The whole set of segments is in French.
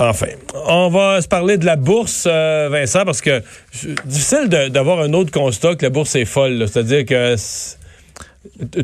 Enfin, on va se parler de la bourse, euh, Vincent, parce que difficile d'avoir un autre constat que la bourse est folle. C'est-à-dire que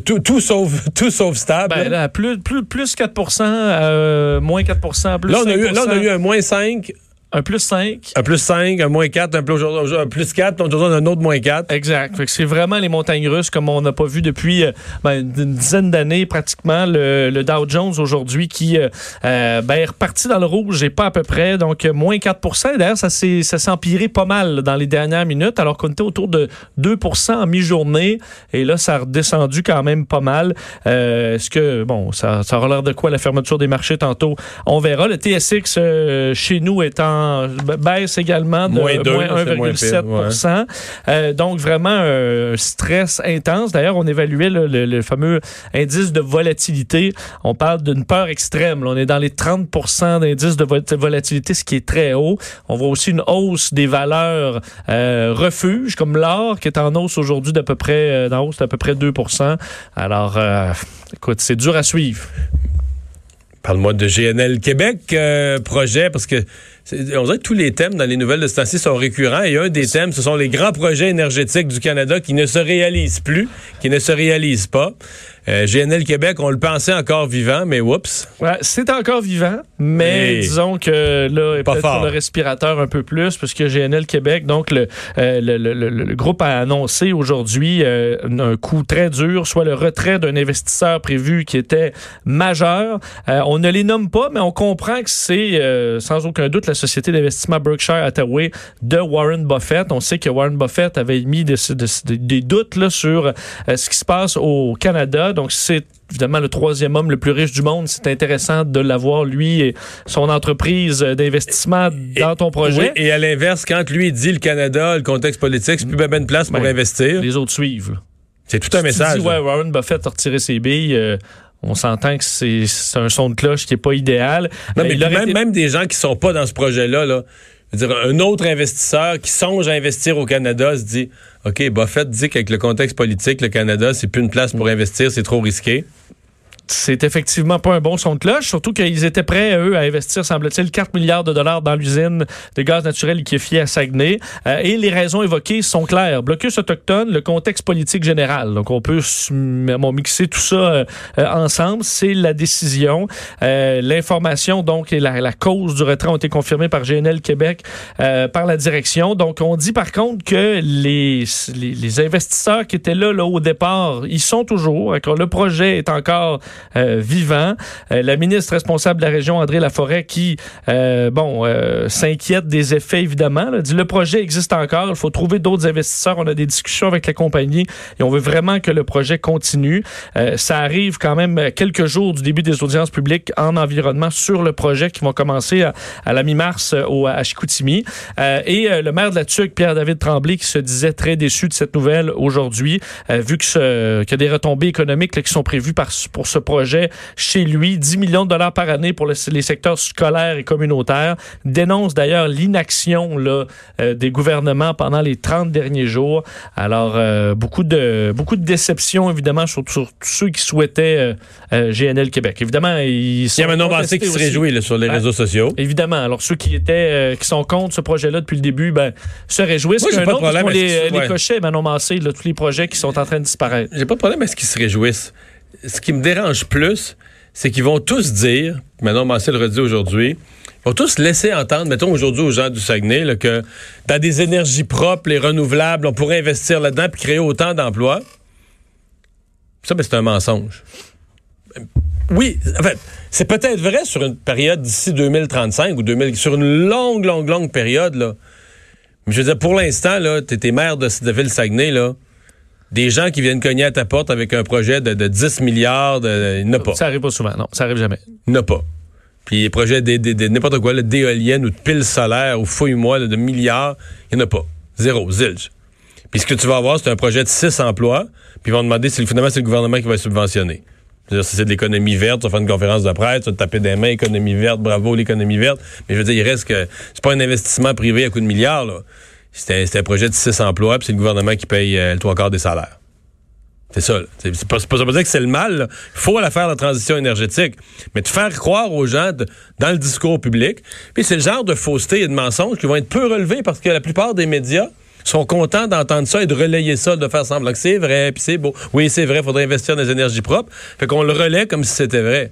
tout, tout, sauf, tout sauf stable. Ben, là, plus, plus, plus 4% euh, moins 4% plus là, on a eu, là, on a eu un moins 5, un plus 5. Un plus 5, un moins 4, un plus, un plus 4, on a un autre moins 4. Exact. c'est vraiment les montagnes russes comme on n'a pas vu depuis euh, ben, une dizaine d'années pratiquement. Le, Dow Jones aujourd'hui qui euh, euh, ben, est reparti dans le rouge et pas à peu près. Donc moins 4% D'ailleurs, ça s'est empiré pas mal dans les dernières minutes alors qu'on était autour de 2 en mi-journée. Et là, ça a redescendu quand même pas mal. Est-ce que, bon, ça, ça aura l'air de quoi la fermeture des marchés tantôt? On verra. Le TSX chez nous est en baisse également de moins 1,7 euh, Donc, vraiment un stress intense. D'ailleurs, on évaluait le, fameux indice de volatilité. On parle d'une peur extrême. on est dans les 30% d'indice de volatilité, ce qui est très haut. On voit aussi une hausse des valeurs euh, refuges, comme l'or, qui est en hausse aujourd'hui d'à peu près, euh, d'à peu près 2% Alors, écoute, c'est dur à suivre. Parle-moi de GNL Québec, projet, parce que on dirait que tous les thèmes dans les nouvelles de ce temps-ci sont récurrents et un des thèmes, ce sont les grands projets énergétiques du Canada qui ne se réalisent plus, qui ne se réalisent pas. Euh, GNL Québec, on le pensait encore vivant, mais oups. Ouais, c'est encore vivant, mais disons que là, peut-être pour le respirateur un peu plus, puisque GNL Québec, donc le, euh, le, le, le, groupe a annoncé aujourd'hui euh, un coup très dur, soit le retrait d'un investisseur prévu qui était majeur. on ne les nomme pas, mais on comprend que c'est sans aucun doute la société d'investissement Berkshire Hathaway de Warren Buffett. On sait que Warren Buffett avait mis des, des doutes là, sur ce qui se passe au Canada donc, c'est évidemment le troisième homme le plus riche du monde. C'est intéressant de l'avoir, lui et son entreprise d'investissement dans ton projet. et à l'inverse, quand lui dit le Canada, le contexte politique, c'est plus bien de place pour ben, investir. Les autres suivent. C'est tout un message. Si ouais, Warren Buffett a retiré ses billes. Euh, on s'entend que c'est un son de cloche qui n'est pas idéal. Non, mais, même, même, des gens qui sont pas dans ce projet-là, là, dire, un autre investisseur qui songe à investir au Canada se dit OK, Buffett dit qu'avec le contexte politique, le Canada, c'est plus une place pour investir, c'est trop risqué c'est effectivement pas un bon son de cloche, surtout qu'ils étaient prêts, eux, à investir, semble-t-il, 4 milliards de dollars dans l'usine de gaz naturel liquéfié à Saguenay. Euh, et les raisons évoquées sont claires. Blocus autochtone, le contexte politique général. Donc, on peut mixer tout ça euh, euh, ensemble. C'est la décision. L'information, donc, et la, cause du retrait ont été confirmées par GNL Québec, par la direction. Donc, on dit par contre que les, les, investisseurs qui étaient là, là au départ, ils sont toujours. Le projet est encore euh, vivant. Euh, la ministre responsable de la région, André Laforêt, qui, euh, bon, s'inquiète des effets, évidemment, dit le projet existe encore, il faut trouver d'autres investisseurs. On a des discussions avec la compagnie et on veut vraiment que le projet continue. ça arrive quand même quelques jours du début des audiences publiques en environnement sur le projet qui vont commencer à, la mi-mars au, à Chicoutimi. et le maire de la TUC, Pierre-David Tremblay, qui se disait très déçu de cette nouvelle aujourd'hui, vu qu'il y a des retombées économiques qui sont prévues par, pour ce projet chez lui. 10 millions de dollars par année pour les secteurs scolaires et communautaires. Dénonce d'ailleurs l'inaction là, euh, des gouvernements pendant les 30 derniers jours. Alors, euh, beaucoup, de, beaucoup de déception, évidemment, sur, tous ceux qui souhaitaient euh, GNL Québec. Évidemment, ils sont Il y a Manon Massé qui se réjouit sur les réseaux sociaux. Évidemment. Alors, ceux qui étaient qui sont contre ce projet-là depuis le début, ben, se réjouissent. Moi, pas de problème. Les, les cochets, Manon Massé, tous les projets qui sont en train de disparaître. J'ai pas de problème à ce qu'ils se réjouissent ce qui me dérange plus, c'est qu'ils vont tous dire, maintenant Massé le redit aujourd'hui, ils vont tous laisser entendre, mettons aujourd'hui aux gens du Saguenay, que dans des énergies propres, les renouvelables, on pourrait investir là-dedans et créer autant d'emplois. Ça, ben, c'est un mensonge. Oui, en fait, c'est peut-être vrai sur une période d'ici 2035 ou 2000, sur une longue, longue, longue période. Mais je veux dire, pour l'instant, là, t'es maire de, de Ville-Saguenay, là des gens qui viennent cogner à ta porte avec un projet de, 10 milliards, de, il n'y pas. Ça arrive pas souvent, non, ça arrive jamais. Il n'y pas. Puis les projets de, n'importe quoi, d'éoliennes ou de piles solaires ou fouille-moi de milliards, il n'y en a pas. Zéro, zilch. Puis ce que tu vas avoir, c'est un projet de 6 emplois, puis ils vont demander si finalement c'est le gouvernement qui va subventionner. Si c'est de l'économie verte, tu vas faire une conférence de presse, tu vas te taper des mains, économie verte, bravo l'économie verte. Mais je veux dire, il reste que c'est pas un investissement privé à coup de milliards, là. C'était un projet de six emplois, puis c'est le gouvernement qui paye euh, le trois quarts des salaires. C'est ça. C'est pas, ça dire que c'est le mal. Il faut la faire la transition énergétique. Mais de faire croire aux gens dans le discours public. Puis c'est le genre de fausseté et de mensonges qui vont être peu relevés parce que la plupart des médias sont contents d'entendre ça et de relayer ça, de faire semblant que c'est vrai, puis c'est beau. Oui, c'est vrai, il faudrait investir dans les énergies propres. Fait qu'on le relaie comme si c'était vrai.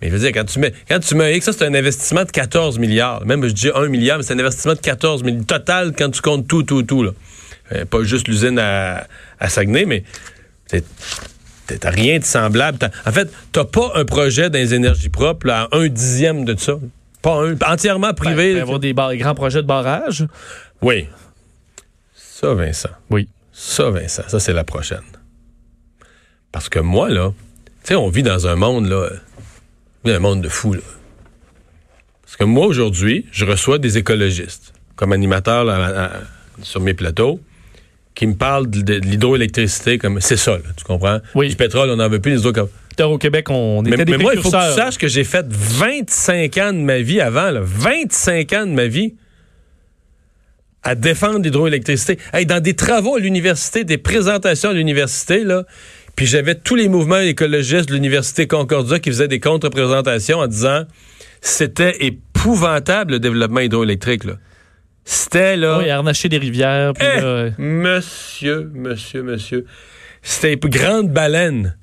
Mais je veux dire, quand tu mets, quand tu mets, ça, c'est un investissement de 14 milliards. Même, je dis 1 milliard, mais c'est un investissement de 14 milliards. Total, quand tu comptes tout, tout, tout, là. Euh, pas juste l'usine à, à Saguenay, mais T'as rien de semblable. En fait, t'as pas un projet dans les énergies propres à un dixième de ça. Pas un. Entièrement privé. Ben, avoir des, grands projets de barrage. Oui. Ça, Vincent. Oui. Ça, Vincent, ça, c'est la prochaine. Parce que moi, là, tu sais, on vit dans un monde, là, un monde de fous, là. Parce que moi, aujourd'hui, je reçois des écologistes comme animateur sur mes plateaux qui me parle de, l'hydroélectricité comme c'est ça, tu comprends? Oui. Du pétrole, on n'en veut plus, les autres Au Québec, on était mais, des mais moi, il faut que tu saches que j'ai fait 25 ans de ma vie avant, là, 25 ans de ma vie à défendre l'hydroélectricité. Hey, dans des travaux à l'université, des présentations à l'université, là, puis j'avais tous les mouvements écologistes de l'université Concordia qui faisaient des contre-présentations en disant c'était épouvantable le développement hydroélectrique. Là. C'était là. Oui, arnacher des rivières. Puis eh, Monsieur, monsieur, monsieur. C'était Grande Baleine.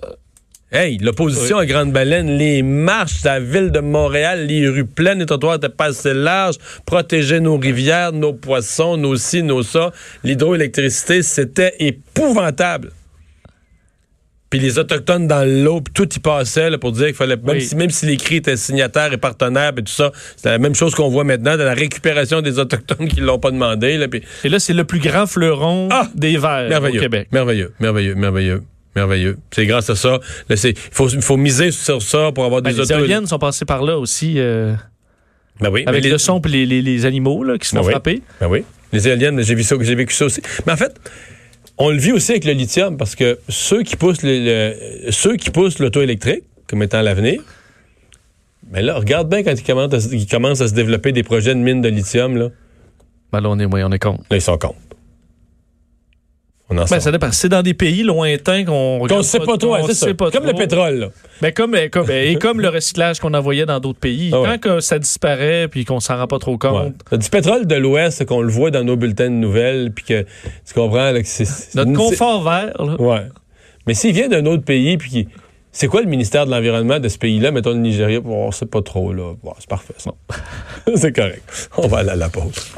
Hey, l'opposition à Grande Baleine, les marches de la ville de Montréal, les rues pleines, les trottoirs étaient pas assez larges, protéger nos rivières, nos poissons, nos ci, nos ça. L'hydroélectricité, c'était épouvantable. Puis les Autochtones dans l'eau, tout y passait là, pour dire qu'il fallait, même, si, même si les cris étaient signataires et partenaires et tout ça, c'est la même chose qu'on voit maintenant de la récupération des Autochtones qui l'ont pas demandé. Là, Et là, c'est le plus grand fleuron ah! des Verts au Québec. Merveilleux, merveilleux, merveilleux. Merveilleux. C'est grâce à ça. Il faut, faut, miser sur ça pour avoir ben, des Les éoliennes sont passées par là aussi. Euh, ben oui, avec le son et les, les, animaux là, qui se font ben frapper. Ben oui. Les éoliennes, j'ai vécu ça aussi. Mais en fait, on le vit aussi avec le lithium parce que ceux qui poussent le, ceux qui poussent l'auto électrique comme étant l'avenir, mais là, regarde bien quand ils commencent, à, se développer des projets de mines de lithium. Là, ben là on est, oui, on est contre. Là, ils sont contre. Ben, ça dépend. C'est dans des pays lointains qu'on regarde. Qu'on sait pas, trop, ça. Comme le pétrole. Ben, comme, comme, et comme le recyclage qu'on envoyait dans d'autres pays. Ah Quand que ça disparaît puis qu'on s'en rend pas trop compte. Du pétrole de l'Ouest, qu'on le voit dans nos bulletins de nouvelles, puis que tu comprends là, que c'est. Notre confort vert, là. Ouais. Mais s'il vient d'un autre pays, puis c'est quoi le ministère de l'Environnement de ce pays-là, mettons le Nigeria? Bon, c'est pas trop, là. c'est parfait, ça. c'est correct. On va aller à la pause.